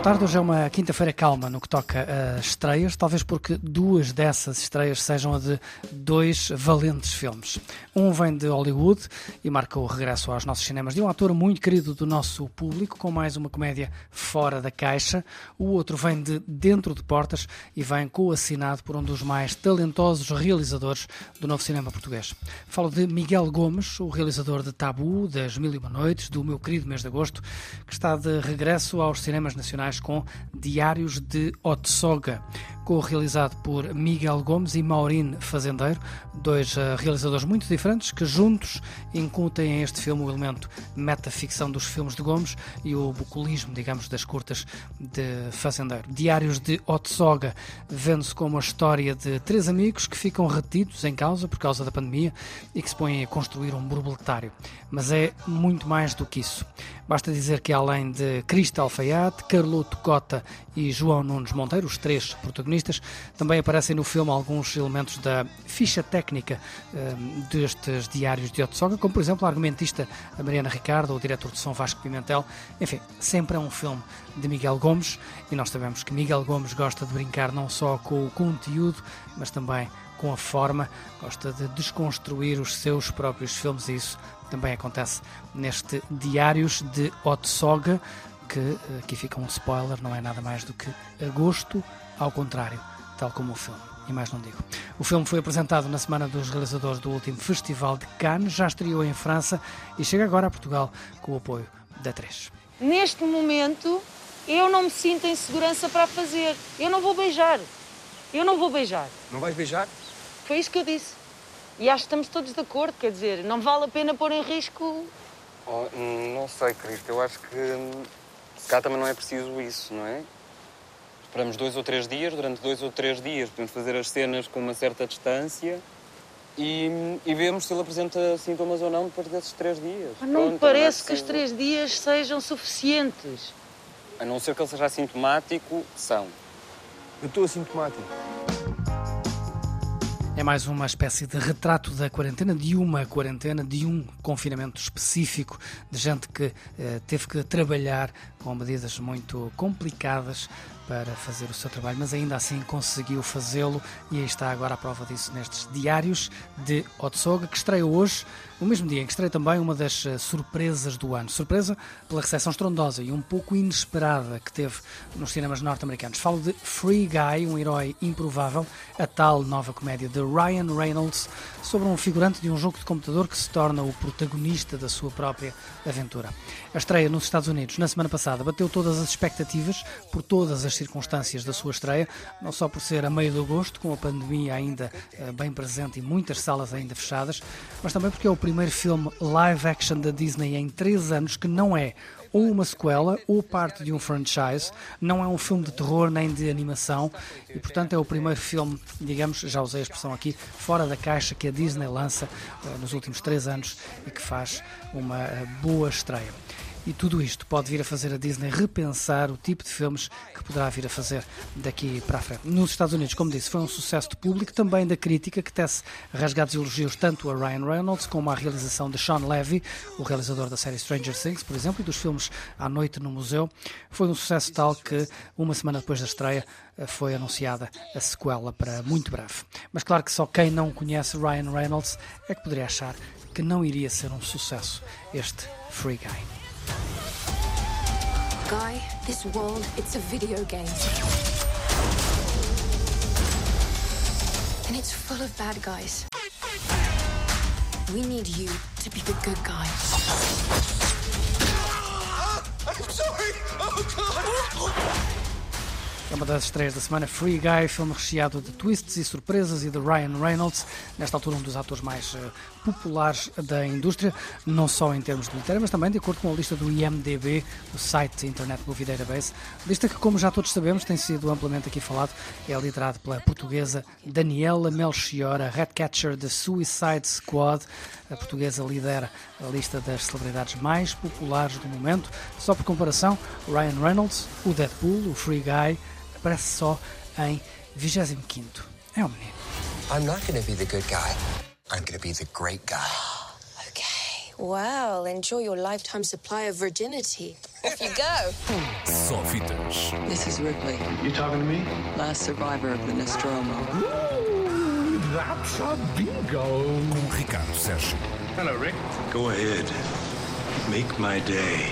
Boa tarde, hoje é uma quinta-feira calma no que toca a estreias, talvez porque duas dessas estreias sejam a de dois valentes filmes. Um vem de Hollywood e marca o regresso aos nossos cinemas de um ator muito querido do nosso público, com mais uma comédia fora da caixa. O outro vem de dentro de portas e vem co-assinado por um dos mais talentosos realizadores do novo cinema português. Falo de Miguel Gomes, o realizador de Tabu, das Mil e Uma Noites, do meu querido mês de agosto, que está de regresso aos cinemas nacionais com Diários de Otsoga, co-realizado por Miguel Gomes e Maureen Fazendeiro, dois uh, realizadores muito diferentes que juntos incutem em este filme o elemento metaficção dos filmes de Gomes e o bucolismo, digamos, das curtas de Fazendeiro. Diários de Otsoga vende-se como a história de três amigos que ficam retidos em causa por causa da pandemia e que se põem a construir um borboletário. Mas é muito mais do que isso. Basta dizer que além de Cristo Alfaiate, Carloto Cota e João Nunes Monteiro, os três protagonistas, também aparecem no filme alguns elementos da ficha técnica um, destes diários de Otsoga, como por exemplo a argumentista Mariana Ricardo, o diretor de som Vasco Pimentel. Enfim, sempre é um filme de Miguel Gomes e nós sabemos que Miguel Gomes gosta de brincar não só com o conteúdo, mas também com a forma, gosta de desconstruir os seus próprios filmes e isso também acontece neste Diários de Otsoga, que aqui fica um spoiler, não é nada mais do que agosto ao contrário, tal como o filme. E mais não digo. O filme foi apresentado na semana dos realizadores do último Festival de Cannes, já estreou em França e chega agora a Portugal com o apoio da 3. Neste momento, eu não me sinto em segurança para fazer. Eu não vou beijar. Eu não vou beijar. Não vais beijar? Foi isso que eu disse. E acho que estamos todos de acordo, quer dizer, não vale a pena pôr em risco. Oh, não sei, Cristo. Eu acho que hum, se cá também não é preciso isso, não é? Esperamos dois ou três dias, durante dois ou três dias podemos fazer as cenas com uma certa distância e, e vemos se ele apresenta sintomas ou não depois desses três dias. Mas não me Pronto, parece é que os três dias sejam suficientes. A não ser que ele seja assintomático, são. Eu estou assintomático. É mais uma espécie de retrato da quarentena, de uma quarentena, de um confinamento específico, de gente que eh, teve que trabalhar com medidas muito complicadas para fazer o seu trabalho, mas ainda assim conseguiu fazê-lo. E aí está agora a prova disso nestes diários de Otsoga, que estreia hoje, no mesmo dia em que estreia também uma das eh, surpresas do ano. Surpresa pela recepção estrondosa e um pouco inesperada que teve nos cinemas norte-americanos. Falo de Free Guy, um herói improvável, a tal nova comédia de Ryan Reynolds sobre um figurante de um jogo de computador que se torna o protagonista da sua própria aventura. A estreia nos Estados Unidos na semana passada bateu todas as expectativas por todas as circunstâncias da sua estreia, não só por ser a meio de agosto, com a pandemia ainda eh, bem presente e muitas salas ainda fechadas, mas também porque é o primeiro filme live action da Disney em três anos que não é ou uma sequela ou parte de um franchise, não é um filme de terror nem de animação e, portanto, é o primeiro filme, digamos, já usei a expressão aqui, fora da caixa que a Disney lança eh, nos últimos três anos e que faz uma eh, boa estreia. E tudo isto pode vir a fazer a Disney repensar o tipo de filmes que poderá vir a fazer daqui para a frente. Nos Estados Unidos, como disse, foi um sucesso de público, também da crítica, que tece rasgados elogios tanto a Ryan Reynolds como à realização de Sean Levy, o realizador da série Stranger Things, por exemplo, e dos filmes À Noite no Museu. Foi um sucesso tal que, uma semana depois da estreia, eh, foi anunciada a sequela para muito breve. Mas claro que só quem não conhece Ryan Reynolds é que poderia achar que não iria ser um sucesso este Free Guy. Guy, this world, it's a video game. And it's full of bad guys. We need you to be the good guy. É uma das estreias da semana. Free Guy, filme recheado de twists e surpresas e de Ryan Reynolds, nesta altura um dos atores mais uh, populares da indústria, não só em termos de bilheteira, mas também de acordo com a lista do IMDB, o site Internet Movie Database. Lista que, como já todos sabemos, tem sido amplamente aqui falado, é liderado pela portuguesa Daniela Melchior, a Redcatcher da Suicide Squad. A portuguesa lidera a lista das celebridades mais populares do momento. Só por comparação, Ryan Reynolds, o Deadpool, o Free Guy, aparece só em 25º. É um menino. I'm not going to be the good guy. I'm going to be the great guy. Okay. Well, enjoy your lifetime supply of virginity. Off you go. Sofitas. This is Ripley, You talking to me? last survivor of the Nostromo. Ooh, that's a bingo. Com Ricardo Sérgio. Hello, Rick. Go ahead. Make my day.